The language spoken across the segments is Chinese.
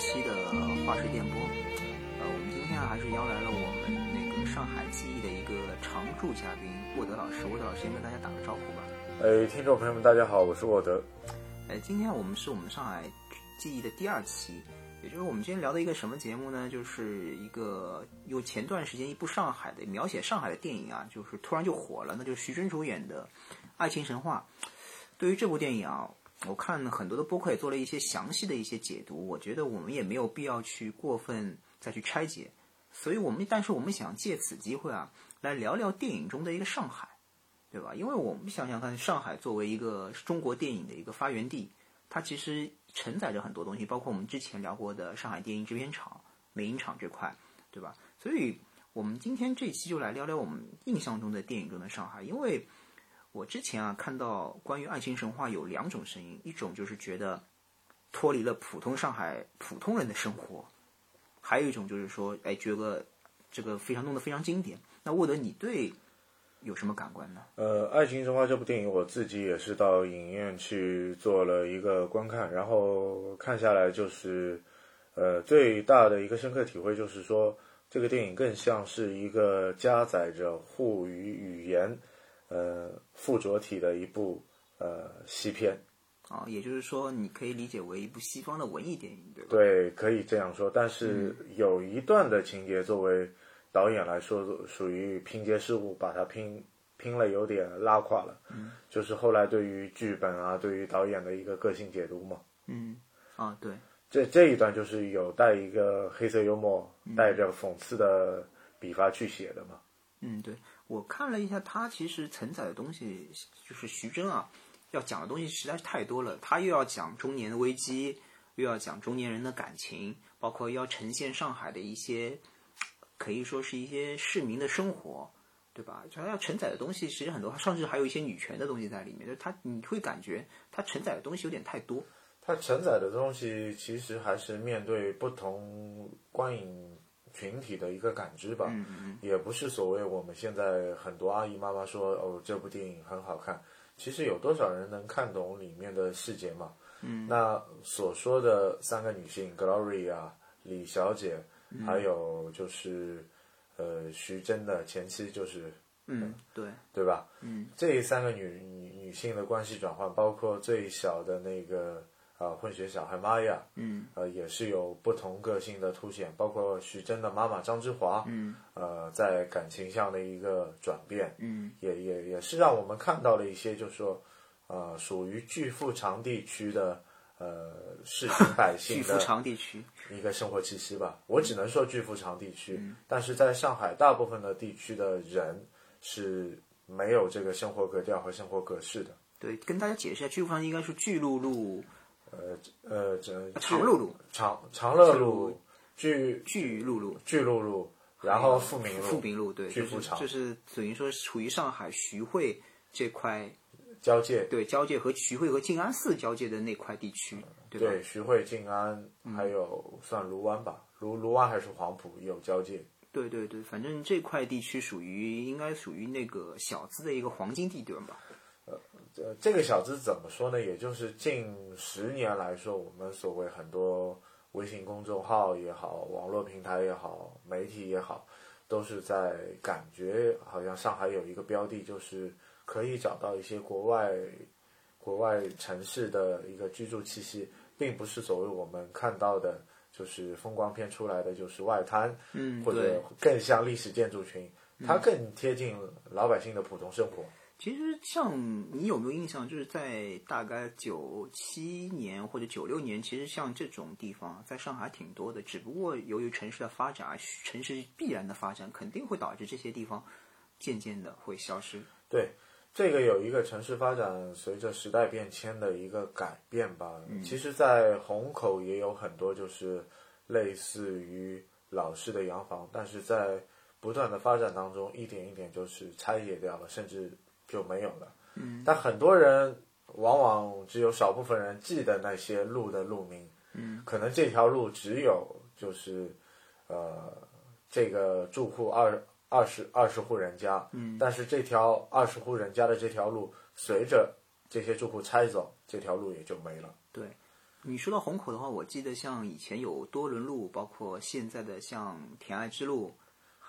期的画室电波。呃，我们今天啊还是邀来了我们那个上海记忆的一个常驻嘉宾沃德老师。沃德老师先跟大家打个招呼吧。哎，听众朋友们，大家好，我是沃德。哎，今天我们是我们上海记忆的第二期，也就是我们今天聊的一个什么节目呢？就是一个有前段时间一部上海的描写上海的电影啊，就是突然就火了，那就是徐峥主演的《爱情神话》。对于这部电影啊，我看很多的播客也做了一些详细的一些解读，我觉得我们也没有必要去过分再去拆解，所以我们但是我们想借此机会啊，来聊聊电影中的一个上海。对吧？因为我们想想看，上海作为一个中国电影的一个发源地，它其实承载着很多东西，包括我们之前聊过的上海电影制片厂、美影厂这块，对吧？所以，我们今天这期就来聊聊我们印象中的电影中的上海。因为我之前啊看到关于《爱情神话》有两种声音，一种就是觉得脱离了普通上海普通人的生活，还有一种就是说，哎，觉得这个非常弄得非常经典。那沃德，你对？有什么感官呢？呃，《爱情神话》这部电影，我自己也是到影院去做了一个观看，然后看下来就是，呃，最大的一个深刻体会就是说，这个电影更像是一个加载着沪语语言，呃，附着体的一部呃西片。哦，也就是说，你可以理解为一部西方的文艺电影，对吧？对，可以这样说。但是有一段的情节作为。导演来说属于拼接失误，把它拼拼了有点拉垮了。嗯，就是后来对于剧本啊，对于导演的一个个性解读嘛。嗯，啊对，这这一段就是有带一个黑色幽默，带着讽刺的笔法去写的嘛。嗯，对我看了一下，他其实承载的东西就是徐峥啊，要讲的东西实在是太多了。他又要讲中年的危机，又要讲中年人的感情，包括要呈现上海的一些。可以说是一些市民的生活，对吧？它要承载的东西其实很多，甚至还有一些女权的东西在里面。就它，你会感觉它承载的东西有点太多。它承载的东西其实还是面对不同观影群体的一个感知吧。嗯嗯。也不是所谓我们现在很多阿姨妈妈说哦这部电影很好看，其实有多少人能看懂里面的细节嘛？嗯。那所说的三个女性，Gloria、李小姐。还有就是，呃，徐峥的前妻就是，嗯，对，对吧？嗯，这三个女女女性的关系转换，包括最小的那个啊混血小孩玛雅，嗯，呃，也是有不同个性的凸显，包括徐峥的妈妈张之华，嗯，呃，在感情上的一个转变，嗯，也也也是让我们看到了一些，就是说，呃，属于巨富长地区的。呃，市井百 姓的巨富长地区一个生活气息吧。我只能说巨富长地区，但是在上海大部分的地区的人是没有这个生活格调和生活格式的。对，跟大家解释一下，巨富长应该是巨鹿路，呃呃，这长乐路、长长乐路、巨巨鹿路、巨鹿路，然后富民路、富民路，对，巨富长，就是等于说处于上海徐汇这块。交界。对交界和徐汇和静安寺交界的那块地区，对对，徐汇、静安还有算卢湾吧，卢卢湾还是黄埔有交界。对对对，反正这块地区属于应该属于那个小资的一个黄金地段吧。呃呃，这个小资怎么说呢？也就是近十年来说，我们所谓很多微信公众号也好，网络平台也好，媒体也好，都是在感觉好像上海有一个标的，就是可以找到一些国外国外城市的一个居住气息，并不是所谓我们看到的，就是风光片出来的就是外滩，嗯，或者更像历史建筑群，它更贴近老百姓的普通生活。其实，像你有没有印象，就是在大概九七年或者九六年，其实像这种地方，在上海挺多的。只不过由于城市的发展，城市必然的发展，肯定会导致这些地方渐渐的会消失。对，这个有一个城市发展随着时代变迁的一个改变吧。其实，在虹口也有很多就是类似于老式的洋房，但是在不断的发展当中，一点一点就是拆解掉了，甚至。就没有了。嗯，但很多人往往只有少部分人记得那些路的路名。嗯，可能这条路只有就是呃这个住户二二十二十户人家。嗯，但是这条二十户人家的这条路，随着这些住户拆走，这条路也就没了。对，你说到虹口的话，我记得像以前有多伦路，包括现在的像田爱之路。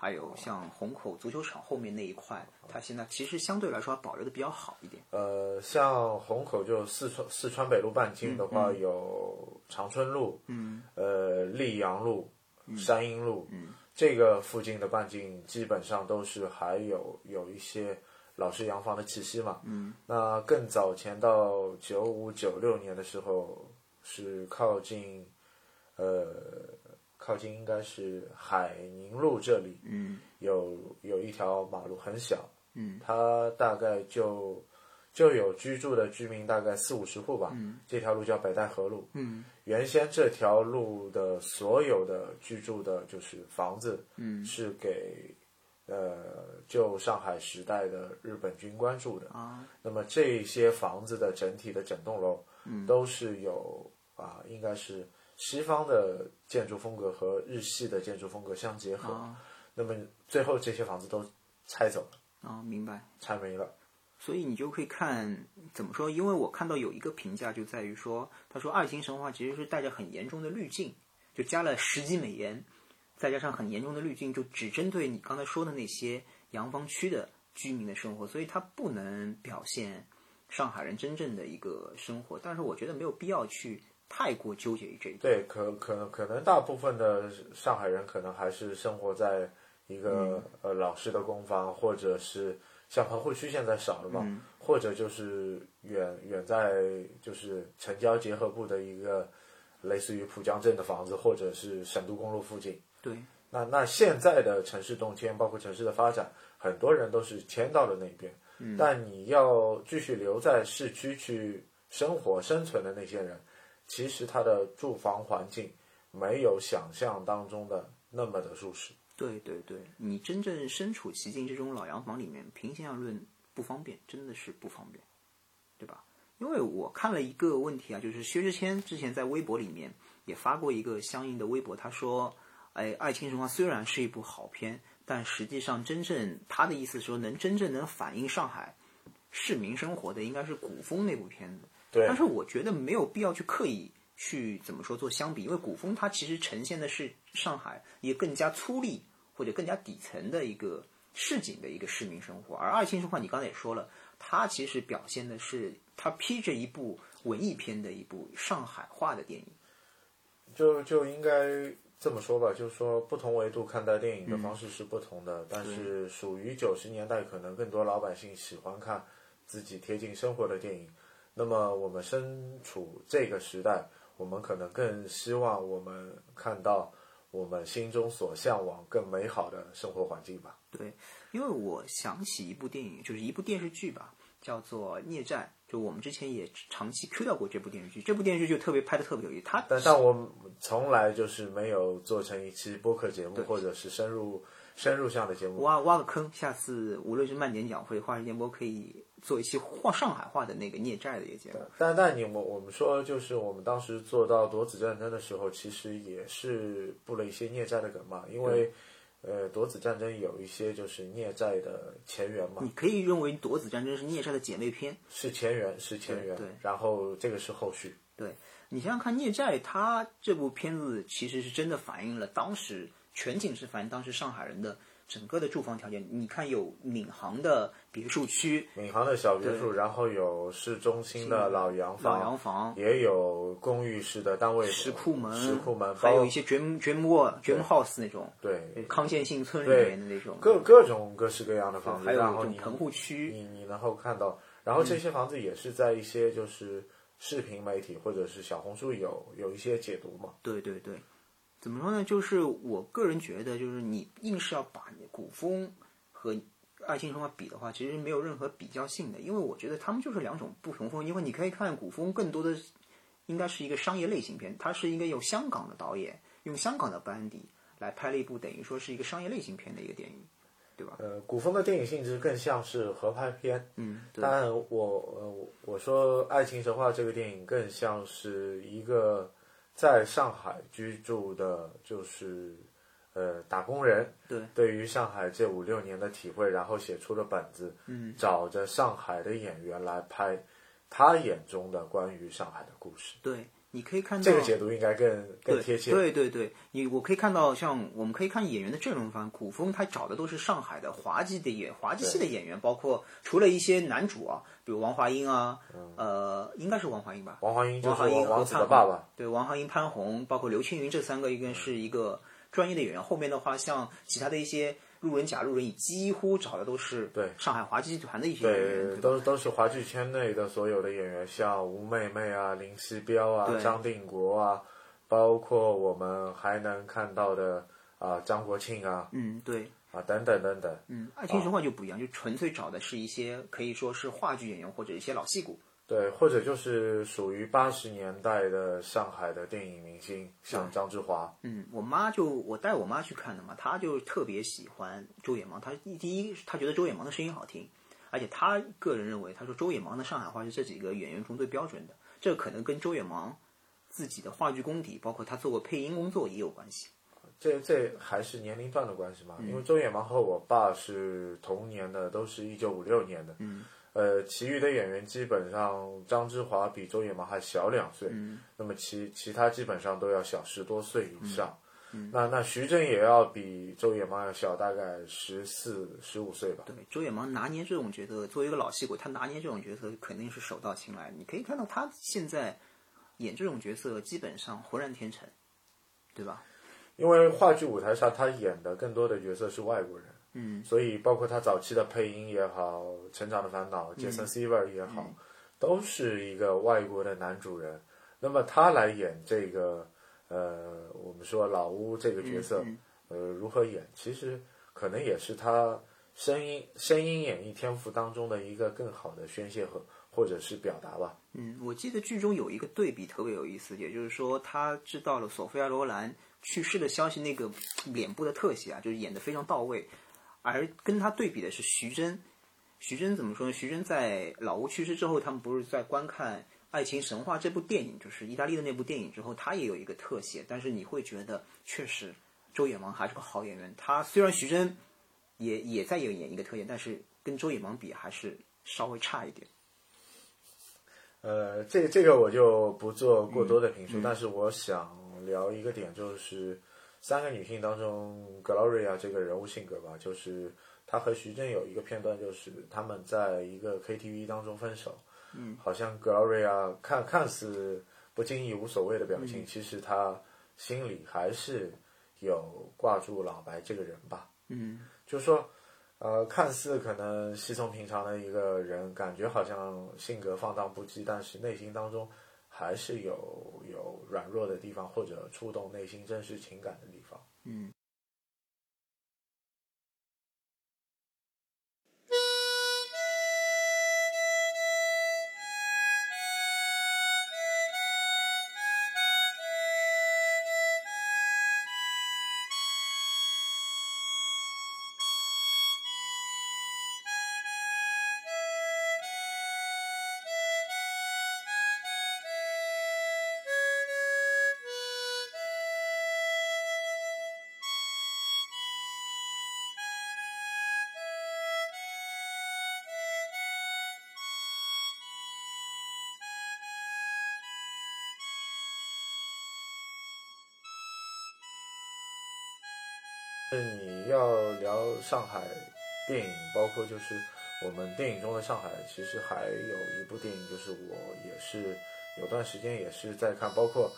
还有像虹口足球场后面那一块，它现在其实相对来说保留的比较好一点。呃，像虹口就四川四川北路半径的话，有长春路，嗯，呃，溧阳路、山阴路，嗯，这个附近的半径基本上都是还有有一些老式洋房的气息嘛。嗯，那更早前到九五九六年的时候，是靠近，呃。靠近应该是海宁路这里，嗯，有有一条马路很小，嗯，它大概就就有居住的居民大概四五十户吧，嗯，这条路叫北戴河路，嗯，原先这条路的所有的居住的就是房子，嗯，是给呃旧上海时代的日本军官住的啊，那么这些房子的整体的整栋楼，嗯，都是有啊，应该是。西方的建筑风格和日系的建筑风格相结合，那么最后这些房子都拆走了哦，明白，拆没了。所以你就可以看怎么说？因为我看到有一个评价就在于说，他说爱情神话其实是带着很严重的滤镜，就加了十几美颜，再加上很严重的滤镜，就只针对你刚才说的那些洋房区的居民的生活，所以它不能表现上海人真正的一个生活。但是我觉得没有必要去。太过纠结于这一点。对，可可能可能大部分的上海人可能还是生活在一个呃老式的公房，或者是像棚户区现在少了嘛，或者就是远远在就是城郊结合部的一个类似于浦江镇的房子，或者是沈都公路附近。对，那那现在的城市动迁，包括城市的发展，很多人都是迁到了那边。嗯，但你要继续留在市区去生活生存的那些人。其实它的住房环境没有想象当中的那么的舒适。对对对，你真正身处其境这种老洋房里面，平心而论不方便，真的是不方便，对吧？因为我看了一个问题啊，就是薛之谦之前在微博里面也发过一个相应的微博，他说：“哎，《爱情神话》虽然是一部好片，但实际上真正他的意思说，能真正能反映上海市民生活的，应该是《古风》那部片子。”但是我觉得没有必要去刻意去怎么说做相比，因为古风它其实呈现的是上海一个更加粗粝或者更加底层的一个市井的一个市民生活，而《爱情神话》你刚才也说了，它其实表现的是它披着一部文艺片的一部上海话的电影，就就应该这么说吧，就是说不同维度看待电影的方式是不同的，但是属于九十年代可能更多老百姓喜欢看自己贴近生活的电影。那么我们身处这个时代，我们可能更希望我们看到我们心中所向往更美好的生活环境吧。对，因为我想起一部电影，就是一部电视剧吧，叫做《孽债》。就我们之前也长期 Q 到过这部电视剧，这部电视剧就特别拍的特别有意思。它，但但我从来就是没有做成一期播客节目，或者是深入深入向的节目。挖挖个坑，下次无论是慢点讲或者话时间播，可以。做一期话上海话的那个孽债的一个节目，但但你我我们说就是我们当时做到夺子战争的时候，其实也是布了一些孽债的梗嘛，因为呃夺子战争有一些就是孽债的前缘嘛。你可以认为夺子战争是孽债的姐妹篇，是前缘是前缘，对，然后这个是后续。对你想想看，孽债它这部片子其实是真的反映了当时全景是反映当时上海人的整个的住房条件。你看有闵行的别墅区，闵行的小别墅，然后有市中心的老洋房，老洋房。也有公寓式的单位石库门，石库门，还有一些 dream dream world dream house 那种，对，康健新村里面的那种，各各种各式各样的房子，还有然后你棚户区，你你能够看到，然后这些房子也是在一些就是视频媒体或者是小红书有有一些解读嘛，对对对。怎么说呢？就是我个人觉得，就是你硬是要把古风和爱情神话比的话，其实没有任何比较性的，因为我觉得他们就是两种不同风。因为你可以看古风，更多的应该是一个商业类型片，它是应该由香港的导演用香港的班底来拍了一部等于说是一个商业类型片的一个电影，对吧？呃，古风的电影性质更像是合拍片，嗯，但我我我说爱情神话这个电影更像是一个。在上海居住的，就是呃打工人，对，对于上海这五六年的体会，然后写出了本子，嗯，找着上海的演员来拍他眼中的关于上海的故事。对，你可以看到这个解读应该更更贴切。对对对，你我可以看到，像我们可以看演员的阵容方，古风他找的都是上海的滑稽的演滑稽戏的演员，包括除了一些男主啊。比如王华英啊，呃，应该是王华英吧？王华英，王华英和潘爸爸。对，王华英、潘虹，包括刘青云这三个，应该是一个专业的演员。后面的话，像其他的一些路人甲、路人乙，几乎找的都是对。上海滑稽集团的一些演员，都都是华剧圈内的所有的演员，像吴妹妹啊、林夕彪啊、张定国啊，包括我们还能看到的啊张国庆啊，嗯，对。啊，等等等等，嗯，爱情神话就不一样，就纯粹找的是一些可以说是话剧演员或者一些老戏骨，对，或者就是属于八十年代的上海的电影明星，像张志华。嗯，我妈就我带我妈去看的嘛，她就特别喜欢周野芒，她第一她觉得周野芒的声音好听，而且她个人认为，她说周野芒的上海话是这几个演员中最标准的，这可能跟周野芒自己的话剧功底，包括他做过配音工作也有关系。这这还是年龄段的关系嘛？因为周野芒和我爸是同年的，都是一九五六年的。嗯。呃，其余的演员基本上，张之华比周野芒还小两岁。嗯。那么其其他基本上都要小十多岁以上。嗯。那那徐峥也要比周野芒要小大概十四十五岁吧。对，周野芒拿捏这种角色，作为一个老戏骨，他拿捏这种角色肯定是手到擒来。你可以看到他现在演这种角色，基本上浑然天成，对吧？因为话剧舞台上他演的更多的角色是外国人，嗯，所以包括他早期的配音也好，《成长的烦恼》杰森·西维尔也好，都是一个外国的男主人。那么他来演这个，呃，我们说老乌这个角色，呃，如何演？其实可能也是他声音声音演绎天赋当中的一个更好的宣泄和或者是表达吧。嗯，我记得剧中有一个对比特别有意思，也就是说他知道了索菲亚·罗兰。去世的消息，那个脸部的特写啊，就是演的非常到位。而跟他对比的是徐峥，徐峥怎么说呢？徐峥在老吴去世之后，他们不是在观看《爱情神话》这部电影，就是意大利的那部电影之后，他也有一个特写。但是你会觉得，确实周野芒还是个好演员。他虽然徐峥也也在有演一个特写，但是跟周野芒比还是稍微差一点。呃，这这个我就不做过多的评述，但是我想。聊一个点，就是三个女性当中，Gloria 这个人物性格吧，就是她和徐峥有一个片段，就是他们在一个 KTV 当中分手，嗯，好像 Gloria 看看似不经意、无所谓的表情，其实她心里还是有挂住老白这个人吧，嗯，就是说，呃，看似可能稀松平常的一个人，感觉好像性格放荡不羁，但是内心当中。还是有有软弱的地方，或者触动内心真实情感的地方。嗯。是你要聊上海电影，包括就是我们电影中的上海，其实还有一部电影，就是我也是有段时间也是在看，包括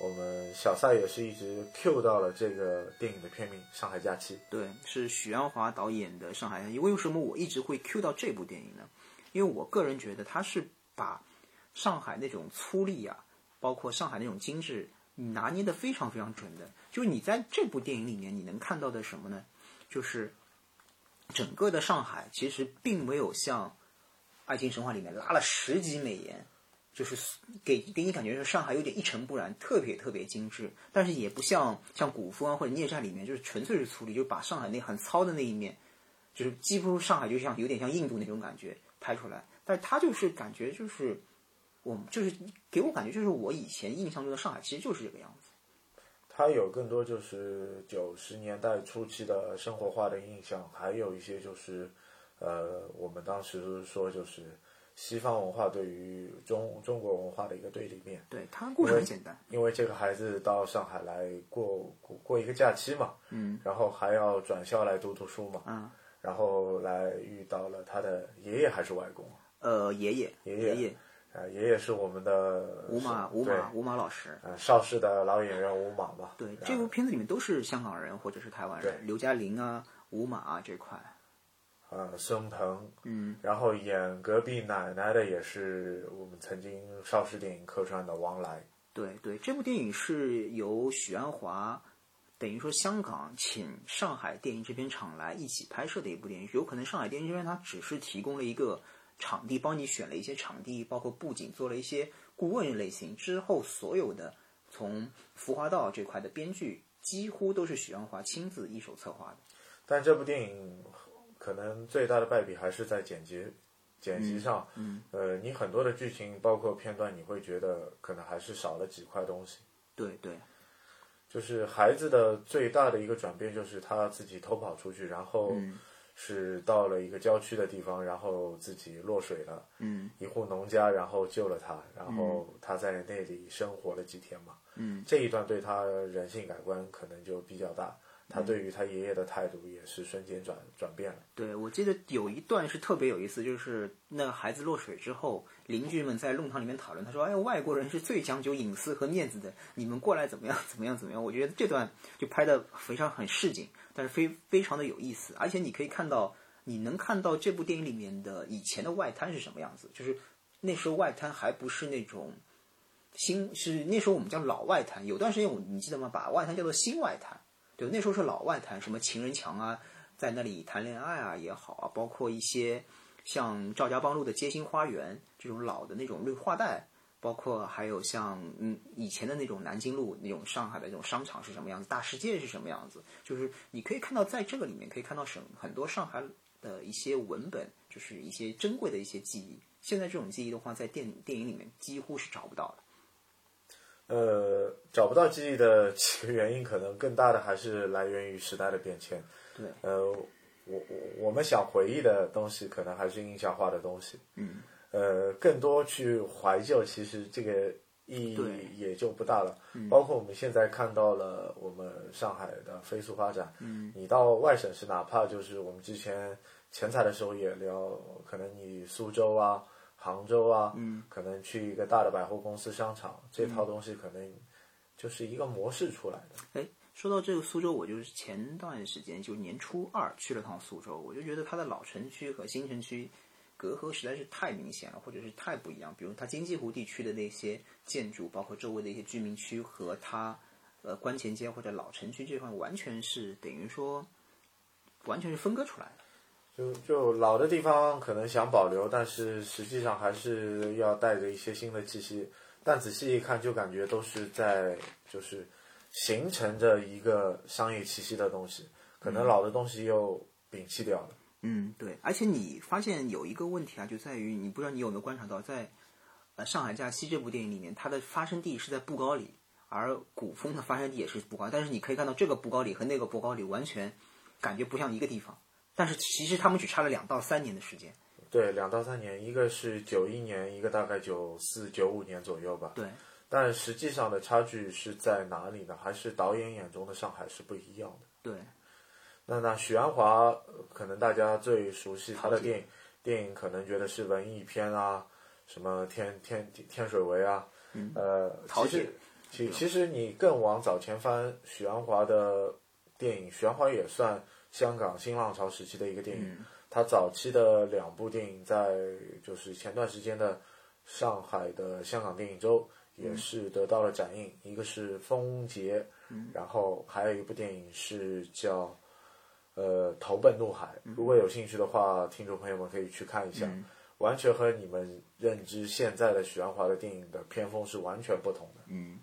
我们小赛也是一直 Q 到了这个电影的片名《上海假期》。对，是许鞍华导演的《上海假期》。为什么我一直会 Q 到这部电影呢？因为我个人觉得他是把上海那种粗粝啊，包括上海那种精致，拿捏的非常非常准的。就是你在这部电影里面，你能看到的什么呢？就是整个的上海其实并没有像《爱情神话》里面拉了十级美颜，就是给给你感觉是上海有点一尘不染，特别特别精致。但是也不像像古风啊或者孽债里面，就是纯粹是粗粝，就把上海那很糙的那一面，就是几乎上海就像有点像印度那种感觉拍出来。但是他就是感觉就是我就是给我感觉就是我以前印象中的上海其实就是这个样子。它有更多就是九十年代初期的生活化的印象，还有一些就是，呃，我们当时说就是西方文化对于中中国文化的一个对立面。对他故事很简单，因为这个孩子到上海来过过过一个假期嘛，嗯，然后还要转校来读读书嘛，嗯，然后来遇到了他的爷爷还是外公，呃，爷爷爷爷爷呃，爷爷是我们的吴马吴马吴马老师。呃邵氏的老演员吴马吧，对，这部片子里面都是香港人或者是台湾人，刘嘉玲啊、吴马啊这块。呃，孙鹏，嗯，然后演隔壁奶奶的也是我们曾经邵氏电影客串的王来，对对，这部电影是由许鞍华，等于说香港请上海电影制片厂来一起拍摄的一部电影。有可能上海电影制片它只是提供了一个场地，帮你选了一些场地，包括布景，做了一些顾问类型。之后所有的从服化道这块的编剧，几乎都是许鞍华亲自一手策划的。但这部电影可能最大的败笔还是在剪辑剪辑上，嗯，呃，你很多的剧情包括片段，你会觉得可能还是少了几块东西。对对，就是孩子的最大的一个转变，就是他自己偷跑出去，然后嗯是到了一个郊区的地方，然后自己落水了，嗯一户农家然后救了他，然后他在那里生活了几天嘛。嗯，这一段对他人性改观可能就比较大，他对于他爷爷的态度也是瞬间转转变了。对，我记得有一段是特别有意思，就是那个孩子落水之后，邻居们在弄堂里面讨论，他说：“哎，外国人是最讲究隐私和面子的，你们过来怎么样？怎么样？怎么样？”我觉得这段就拍的非常很市井，但是非非常的有意思，而且你可以看到，你能看到这部电影里面的以前的外滩是什么样子，就是那时候外滩还不是那种。新是那时候我们叫老外滩，有段时间我你记得吗？把外滩叫做新外滩，对，那时候是老外谈，什么情人墙啊，在那里谈恋爱啊也好啊，包括一些像赵家浜路的街心花园这种老的那种绿化带，包括还有像嗯以前的那种南京路那种上海的那种商场是什么样子，大世界是什么样子，就是你可以看到在这个里面可以看到省很多上海的一些文本，就是一些珍贵的一些记忆。现在这种记忆的话，在电电影里面几乎是找不到的。呃，找不到记忆的几个原因，可能更大的还是来源于时代的变迁。对，呃，我我我们想回忆的东西，可能还是印象化的东西。嗯，呃，更多去怀旧，其实这个意义也就不大了。包括我们现在看到了我们上海的飞速发展，嗯，你到外省市，哪怕就是我们之前前采的时候也聊，可能你苏州啊、杭州啊，嗯，可能去一个大的百货公司、商场，这套东西可能就是一个模式出来的。哎，说到这个苏州，我就是前段时间就年初二去了趟苏州，我就觉得它的老城区和新城区隔阂实在是太明显了，或者是太不一样。比如它京济湖地区的那些建筑，包括周围的一些居民区和它呃观前街或者老城区这块，完全是等于说完全是分割出来的。就就老的地方可能想保留，但是实际上还是要带着一些新的气息。但仔细一看，就感觉都是在就是形成着一个商业气息的东西，可能老的东西又摒弃掉了。嗯，对，而且你发现有一个问题啊，就在于你不知道你有没有观察到，在呃《上海假期》这部电影里面，它的发生地是在布高里，而古风的发生地也是布高，但是你可以看到这个布高里和那个布高里完全感觉不像一个地方，但是其实他们只差了两到三年的时间。对，两到三年，一个是九一年，一个大概九四九五年左右吧。对，但实际上的差距是在哪里呢？还是导演眼中的上海是不一样的。对，那那许鞍华呃可能大家最熟悉他的电影，电影可能觉得是文艺片啊，什么天天天水围啊，嗯呃，其实其其实你更往早前翻，许鞍华的电影，许鞍华也算香港新浪潮时期的一个电影。他早期的两部电影，在就是前段时间的上海的香港电影周也是得到了展映，一个是《风劫》，然后还有一部电影是叫呃《投奔怒海》。如果有兴趣的话，听众朋友们可以去看一下，完全和你们认知现在的许鞍华的电影的偏风是完全不同的。嗯。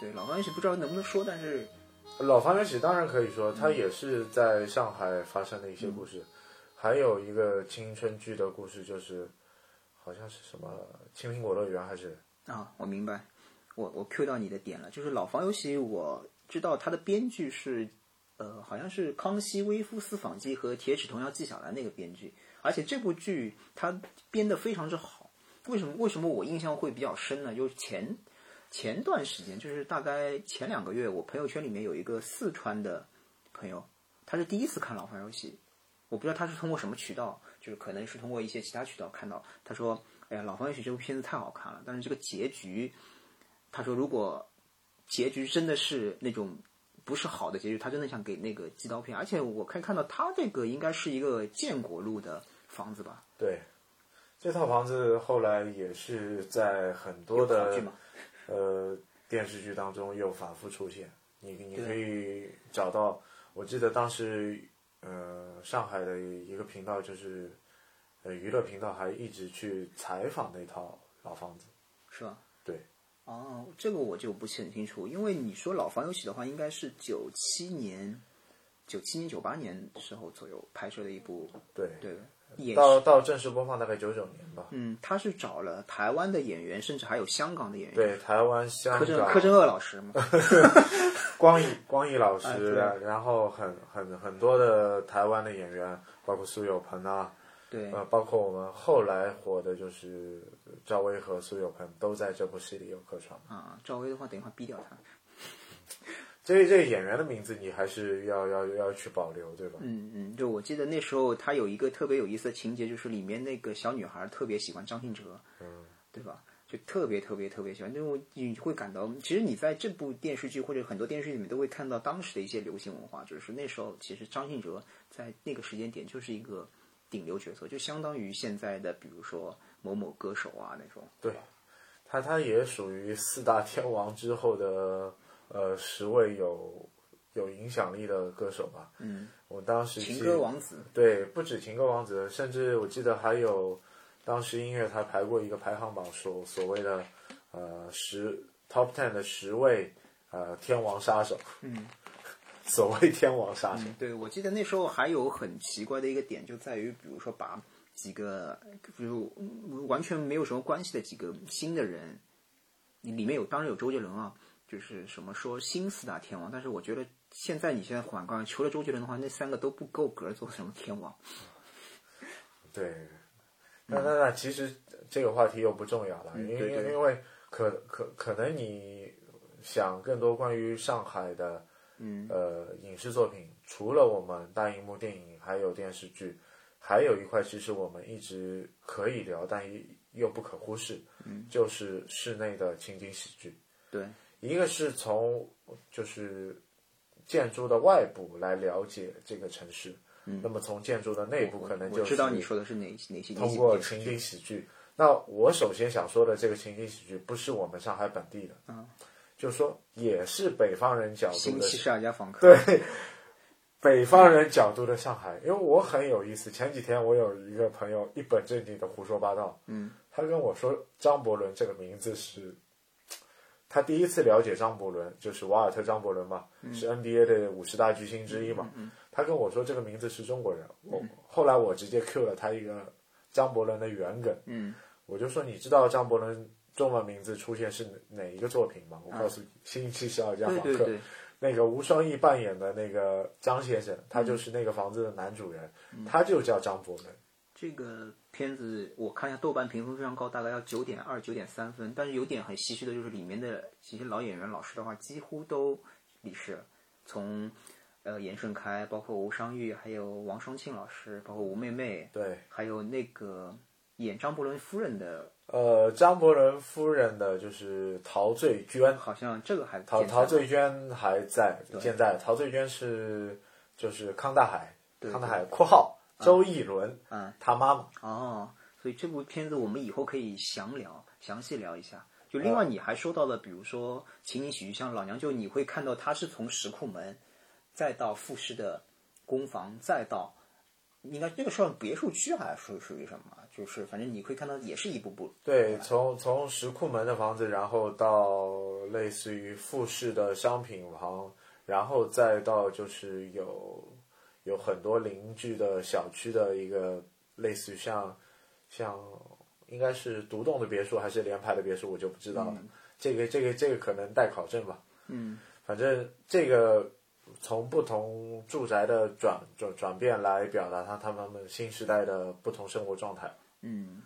对老方游戏不知道能不能说，但是老房缘起当然可以说，它也是在上海发生的一些故事。还有一个青春剧的故事，就是好像是什么青苹果乐园还是啊，我明白，我我 Q 到你的点了，就是老房游戏，我知道它的编剧是呃，好像是《康熙微服私访记》和《铁齿铜牙纪晓岚》那个编剧，而且这部剧它编的非常之好。为什么？为什么我印象会比较深呢？就是前前段时间，就是大概前两个月，我朋友圈里面有一个四川的朋友，他是第一次看老房游戏，我不知道他是通过什么渠道，就是可能是通过一些其他渠道看到。他说：“哎呀，老房游戏这部片子太好看了，但是这个结局，他说如果结局真的是那种不是好的结局，他真的想给那个寄刀片。而且我可以看到他这个应该是一个建国路的房子吧？对，这套房子后来也是在很多的，呃电视剧当中又反复出现。你你可以找到，我记得当时呃上海的一个频道就是呃娱乐频道还一直去采访那套老房子。是吧？对，哦，这个我就不是很清楚，因为你说老房有喜的话，应该是九七年、九七年、九八年时候左右拍摄的一部，对，对，也到，到正式播放大概九九年吧。嗯，他是找了台湾的演员，甚至还有香港的演员，对，台湾、香柯震、柯震恶老师嘛，光义光义老师，哎然后很很很多的台湾的演员，包括苏有朋啊，对，呃，包括我们后来火的就是赵薇和苏有朋，都在这部戏里有客串。啊，赵薇的话，等一会儿逼掉他，这这个演员的名字你还是要要要去保留，对吧？嗯嗯，就我记得那时候他有一个特别有意思的情节，就是里面那个小女孩特别喜欢张信哲，嗯，对吧？就特别特别特别喜欢，就我你会感到，其实你在这部电视剧或者很多电视剧里面都会看到当时的一些流行文化，就是那时候其实张信哲在那个时间点就是一个顶流角色，就相当于现在的比如说某某歌手啊那种。对，他他也属于四大天王之后的呃十位有有影响力的歌手吧。嗯，我当时情歌王子，对，不止情歌王子，甚至我记得还有当时音乐台排过一个排行榜，所所谓的呃十 top ten 的十位呃天王杀手。嗯，所谓天王杀手，对，我记得那时候还有很奇怪的一个点，就在于比如说把几个比如嗯完全没有什么关系的几个新的人，里面有当然有周杰伦啊，就是什么说新四大天王，但是我觉得现在你现在反观，除了周杰伦的话，那三个都不够格做什么天王。对，那那那其实这个话题又不重要了，因为因为可可可能你想更多关于上海的嗯。呃影视作品，除了我们大荧幕电影，还有电视剧，还有一块其实我们一直可以聊，但又又不可忽视，嗯，就是室内的情景喜剧。对，一个是从就是建筑的外部来了解这个城市，嗯那么从建筑的内部可能就是知道你说的是哪哪些通过情景喜剧。那我首先想说的这个情景喜剧不是我们上海本地的，嗯，就是说也是北方人角度的新十二家房客，对，北方人角度的上海，因为我很有意思。前几天我有一个朋友一本正经的胡说八道，嗯，他跟我说张伯伦这个名字是，他第一次了解张伯伦就是瓦尔特张伯伦嘛，是 NBA 的五十大巨星之一嘛。他跟我说这个名字是中国人，我后来我直接 Q 了他一个张伯伦的原梗，嗯，我就说你知道张伯伦中文名字出现是哪哪一个作品吗？我告诉你，《星期十二家房客》对对对，那个吴双义扮演的那个张先生，他就是那个房子的男主人，他就叫张伯伦。这个片子我看一下豆瓣评分非常高，大概要九点二、九点三分。但是有点很唏嘘的就是里面的这些老演员、老师的话几乎都离世了，从呃严顺开，包括吴商玉，还有王双庆老师，包括吴妹妹，对，还有那个演张伯伦夫人的，呃，张伯伦夫人的就是陶醉娟，好像这个还陶陶醉娟还在健在，陶醉娟是就是康大海，康大海（括号周逸伦）嗯他妈妈。哦，所以这部片子我们以后可以详聊、详细聊一下。就另外你还说到了，比如说情景喜剧，像《老娘舅》，你会看到他是从石库门，再到复式的公房，再到应该这个算别墅区还是属属于什么？就是反正你会看到也是一步步。对，从从石库门的房子，然后到类似于复式的商品房，然后再到就是有有很多邻居的小区的一个类似于像像应该是独栋的别墅还是联排的别墅，我就不知道了。这个这个这个可能待考证吧。嗯，反正这个从不同住宅的转转转变来表达他他们新时代的不同生活状态。嗯，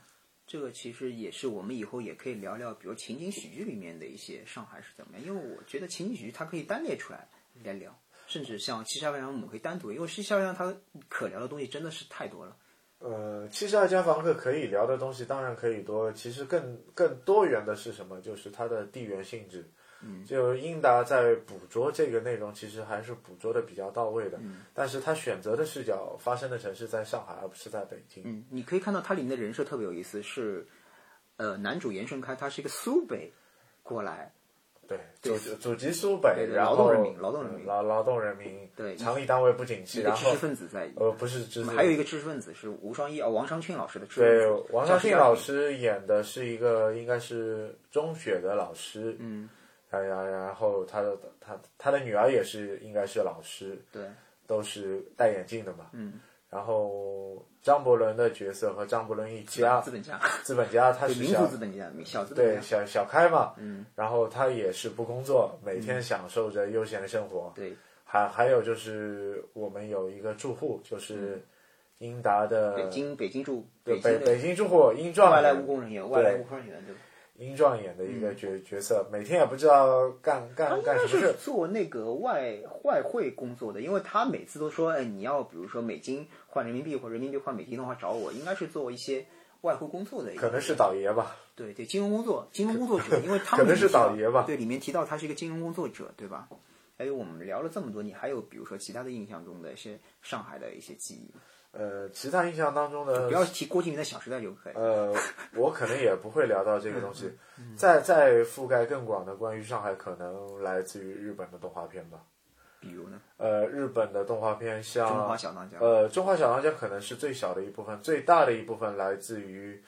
这个其实也是我们以后也可以聊聊，比如情景喜剧里面的一些上海是怎么样，因为我觉得情景喜剧它可以单列出来来聊，甚至像《七十二家房客》我们可以单独，因为《七十二家》它可聊的东西真的是太多了。呃，七十二家房客可以聊的东西当然可以多，其实更更多元的是什么？就是它的地缘性质。嗯，就英达在捕捉这个内容，其实还是捕捉的比较到位的。嗯，但是他选择的视角发生的城市在上海，而不是在北京。嗯，你可以看到它里面的人设特别有意思，是呃，男主严顺开他是一个苏北过来，对，祖祖籍苏北，劳动人民劳动人民嗯劳劳动人民，对厂里单位不景气，然后知识分子在。呃不是知识，还有一个知识分子是吴双一哦，王双庆老师的知识对分子。王叫双庆老师演的是一个应该是中学的老师，嗯，哎呀，然后他的他他的女儿也是应该是老师，对，都是戴眼镜的嘛，嗯，然后张伯伦的角色和张伯伦一家资本家，资本家他是小族资本家，小资本对，小小开嘛，嗯，然后他也是不工作，每天享受着悠闲的生活，对，还还有就是我们有一个住户，就是英达的北京北京住对北京北北京住户英壮外来务工人员，外来务工人员对吧？英壮演的一个角角色，每天也不知道干干干什么事，做那个外外汇工作的，因为他每次都说，哎，你要比如说美金换人民币或人民币换美金的话找我，应该是做一些外汇工作的一个。可能是倒爷吧。对对，金融工作，金融工作者，因为他可能是们里面提到倒爷吧对，里面提到他是一个金融工作者，对吧？还有我们聊了这么多，你还有比如说其他的印象中的一些上海的一些记忆吗？呃，其他印象当中的不要提郭敬明的《小时代》就可以。呃，我可能也不会聊到这个东西。嗯再再覆盖更广的关于上海，可能来自于日本的动画片吧。比如呢，呃，日本的动画片像中华小当家。呃，中华小当家可能是最小的一部分，最大的一部分来自于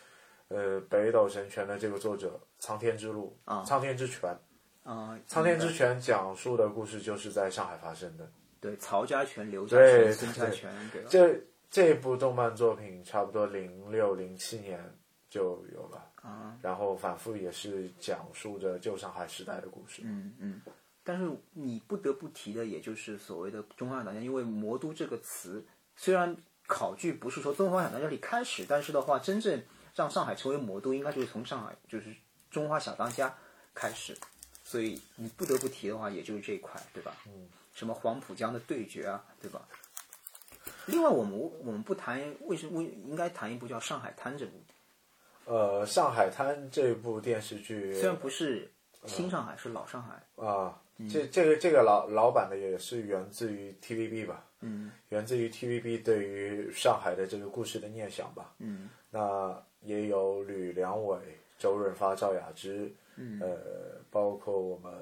呃北斗神拳的这个作者苍天之路啊苍天之拳。啊，苍天之拳讲述的故事就是在上海发生的。对曹家拳、刘家对拳、孙家拳，对吧？这这部动漫作品差不多零六零七年就有了，啊，然后反复也是讲述着旧上海时代的故事。嗯嗯。但是你不得不提的，也就是所谓的中华小当家，因为“魔都”这个词虽然考据不是说中华小当家里开始，但是的话，真正让上海成为魔都，应该就是从上海就是中华小当家开始。所以你不得不提的话，也就是这一块，对吧？嗯。什么黄浦江的对决啊，对吧？另外，我们我们不谈为什么为应该谈一部叫《上海滩》这部。呃，《上海滩》这部电视剧虽然不是新上海，是老上海。啊，这这个这个老老版的也是源自于 TVB 吧？嗯。源自于 TVB 对于上海的这个故事的念想吧？嗯。那也有吕良伟、周润发、赵雅芝，嗯，呃，包括我们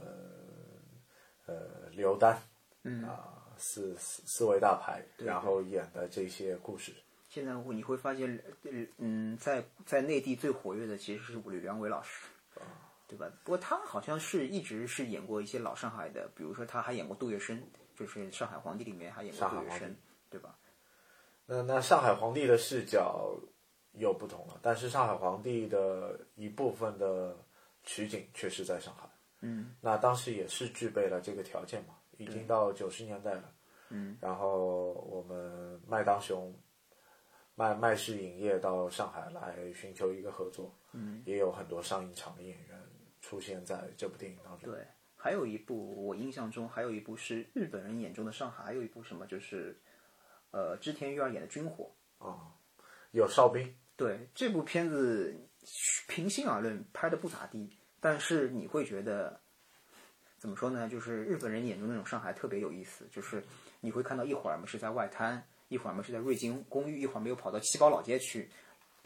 呃刘丹，嗯啊，四四四位大牌，然后演的这些故事。现在你会发现，呃嗯，在在内地最活跃的其实是吕良伟老师，对吧？不过他好像是一直是演过一些老上海的，比如说他还演过杜月笙，就是《上海皇帝》里面还演过杜月笙，对吧？那那上海皇帝的视角又不同了，但是上海皇帝的一部分的取景却是在上海。嗯，那当时也是具备了这个条件嘛，已经到九十年代了。嗯，然后我们麦当雄、麦麦氏影业到上海来寻求一个合作。嗯，也有很多上影场的演员出现在这部电影当中。对，还有一部我印象中还有一部是日本人眼中的上海，还有一部什么就是，呃，织田裕二演的《军火》。啊、有哨兵。对这部片子，平心而论拍的不咋地，但是你会觉得，怎么说呢？就是日本人眼中那种上海特别有意思，就是你会看到一会儿嘛是在外滩，一会儿嘛是在瑞金公寓，一会儿没有跑到七宝老街去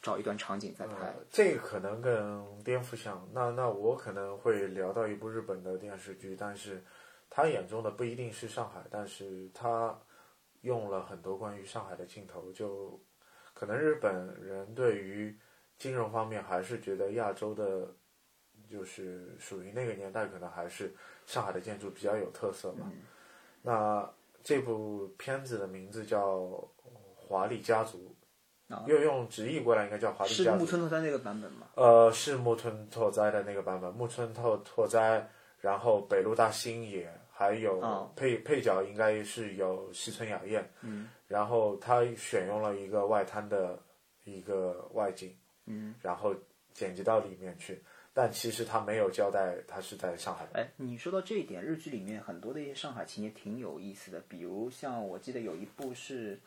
找一段场景在拍。这个可能更颠覆像那那我可能会聊到一部日本的电视剧，但是他眼中的不一定是上海，但是他用了很多关于上海的镜头，就可能日本人对于金融方面还是觉得亚洲的，就是属于那个年代，可能还是上海的建筑比较有特色吧。那这部片子的名字叫《华丽家族》，啊又用直译过来应该叫《华丽家族木》。村拓哉那个版本吗？呃，是木村拓哉的那个版本，木村拓拓哉，然后北陆大星也，还有哦配、配角应该是有西村雅彦，嗯，然后他选用了一个外滩的一个外景，嗯，然后剪辑到里面去，但其实他没有交代他是在上海。哎，你说到这一点，日剧里面很多的一些上海情节挺有意思的，比如像我记得有一部是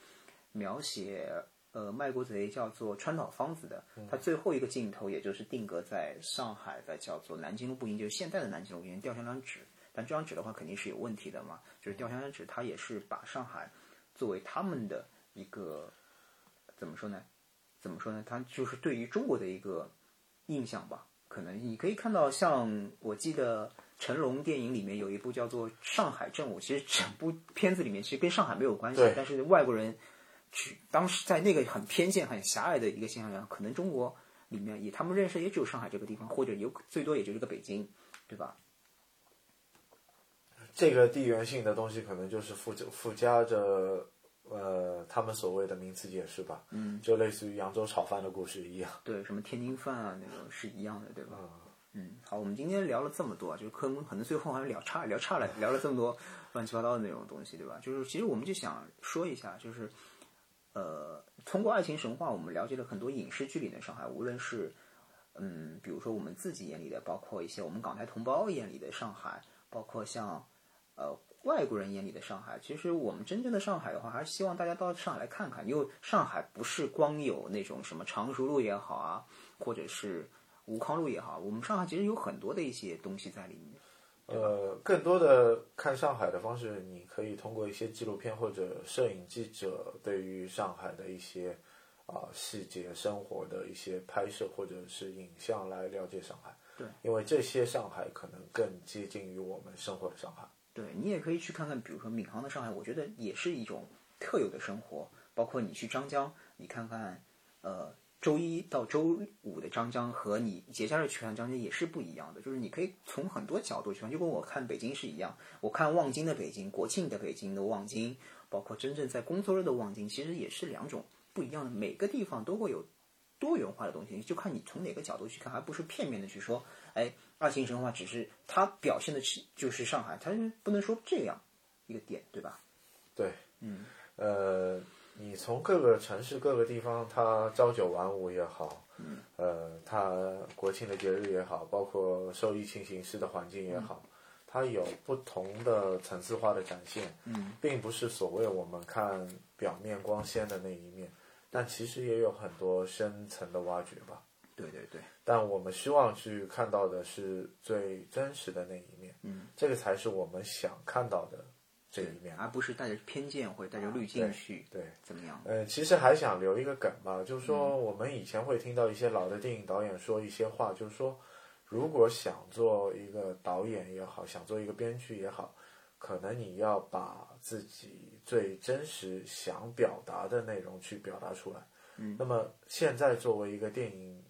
描写呃卖国贼叫做川岛芳子的，他最后一个镜头也就是定格在上海的叫做南京路步行，就是现在的南京路步行掉下张纸，但这张纸的话肯定是有问题的嘛，就是掉下张纸，它也是把上海作为他们的一个怎么说呢？怎么说呢？它就是对于中国的一个印象吧。可能你可以看到，像我记得成龙电影里面有一部叫做《上海正午》，其实整部片子里面其实跟上海没有关系，但是外国人去当时在那个很偏见、很狭隘的一个现象下，可能中国里面以他们认识也只有上海这个地方，或者有最多也就是个北京，对吧？这个地缘性的东西可能就是附附加着呃他们所谓的名词解释吧，嗯，就类似于扬州炒饭的故事一样。对，什么天津饭啊，那种是一样的，对吧？嗯嗯，好，我们今天聊了这么多，就是可能可能最后好像聊差聊差了，聊了这么多乱七八糟的那种东西，对吧？就是其实我们就想说一下，就是呃，通过爱情神话，我们了解了很多影视剧里的上海，无论是嗯，比如说我们自己眼里的，包括一些我们港台同胞眼里的上海，包括像呃外国人眼里的上海。其实我们真正的上海的话，还是希望大家到上海来看看，因为上海不是光有那种什么常熟路也好啊，或者是吴康路也好，我们上海其实有很多的一些东西在里面。呃，更多的看上海的方式，你可以通过一些纪录片或者摄影记者对于上海的一些啊、细节、生活的一些拍摄或者是影像来了解上海。对，因为这些上海可能更接近于我们生活的上海。对你也可以去看看，比如说闵行的上海，我觉得也是一种特有的生活。包括你去张江，你看看，呃，周一到周五的张江和你节假日去看张江也是不一样的。就是你可以从很多角度去看，就跟我看北京是一样。我看望京的北京，国庆的北京的望京，包括真正在工作日的望京，其实也是两种不一样的。每个地方都会有多元化的东西，就看你从哪个角度去看，而不是片面的去说，哎，爱情神话只是它表现的是就是上海，它是不能说这样一个点，对吧？对，嗯，呃，你从各个城市各个地方，它朝九晚五也好，嗯，呃，它国庆的节日也好，包括受疫情形势的环境也好。它有不同的层次化的展现，嗯，并不是所谓我们看表面光鲜的那一面，但其实也有很多深层的挖掘吧。对对对。但我们希望去看到的是最真实的那一面，嗯，这个才是我们想看到的这一面，而不是带着偏见或者带着滤镜去对怎么样？呃，其实还想留一个梗吧，就是说我们以前会听到一些老的电影导演说一些话，就是说。如果想做一个导演也好，想做一个编剧也好，可能你要把自己最真实想表达的内容去表达出来。嗯，那么现在作为一个电影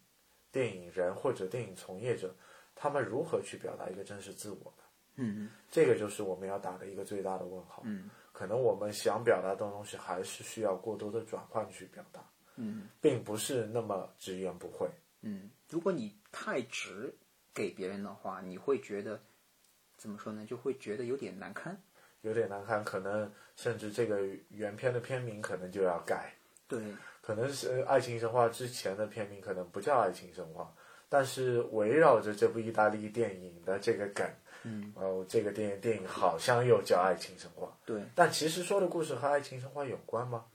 电影人或者电影从业者，他们如何去表达一个真实自我呢？嗯，这个就是我们要打的一个最大的问号。嗯，可能我们想表达的东西还是需要过多的转换去表达。嗯，并不是那么直言不讳。嗯，如果你太直。给别人的话，你会觉得怎么说呢？就会觉得有点难堪，有点难堪，可能甚至这个原片的片名可能就要改。对，可能是《爱情神话》之前的片名可能不叫《爱情神话》，但是围绕着这部意大利电影的这个梗，嗯，哦，这个电影电影好像又叫《爱情神话》。对，但其实说的故事和《爱情神话》有关吗？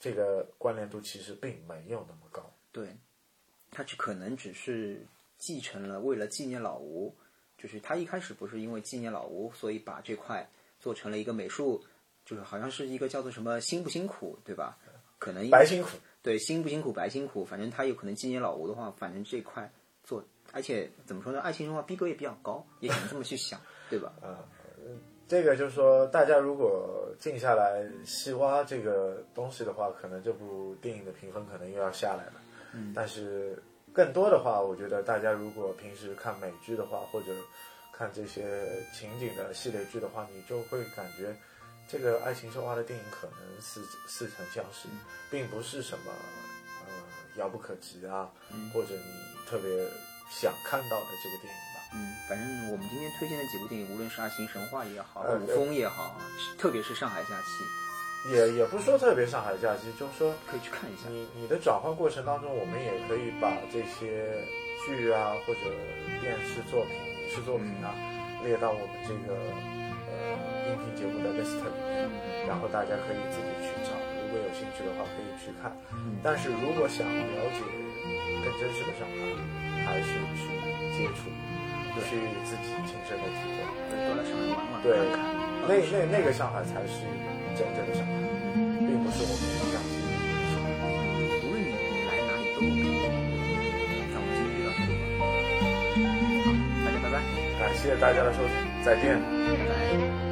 这个关联度其实并没有那么高。对，它只可能只是。继承了为了纪念老吴，就是他一开始不是因为纪念老吴，所以把这块做成了一个美术，就是好像是一个叫做什么辛不辛苦，对吧？可能白辛苦，对，辛不辛苦白辛苦，反正他有可能纪念老吴的话，反正这块做，而且怎么说呢？爱情的话逼格也比较高，也可能这么去想，对吧？啊，这个就是说，大家如果静下来细挖这个东西的话，可能这部电影的评分可能又要下来了。嗯，但是。更多的话，我觉得大家如果平时看美剧的话，或者看这些情景的系列剧的话，你就会感觉这个爱情神话的电影可能似似曾相识，并不是什么呃遥不可及啊，或者你特别想看到的这个电影吧。嗯，反正我们今天推荐的几部电影，无论是爱情神话也好，古风也好，特别是上海假期。也也不说特别上海假期，就是说可以去看一下。你你的转换过程当中，我们也可以把这些剧啊或者电视作品、影视作品啊列到我们这个呃音频节目的 list 里面，然后大家可以自己去找。如果有兴趣的话，可以去看。但是如果想了解更真实的上海，还是去接触，去自己亲身的体会。多来上海玩玩。对，那那那个上海才是。真正的上海，并不是我们想象的上海。无论你你来哪里都 OK。那我们今天就到这里吧。好，大家拜拜。感谢大家的收听，再见。拜拜。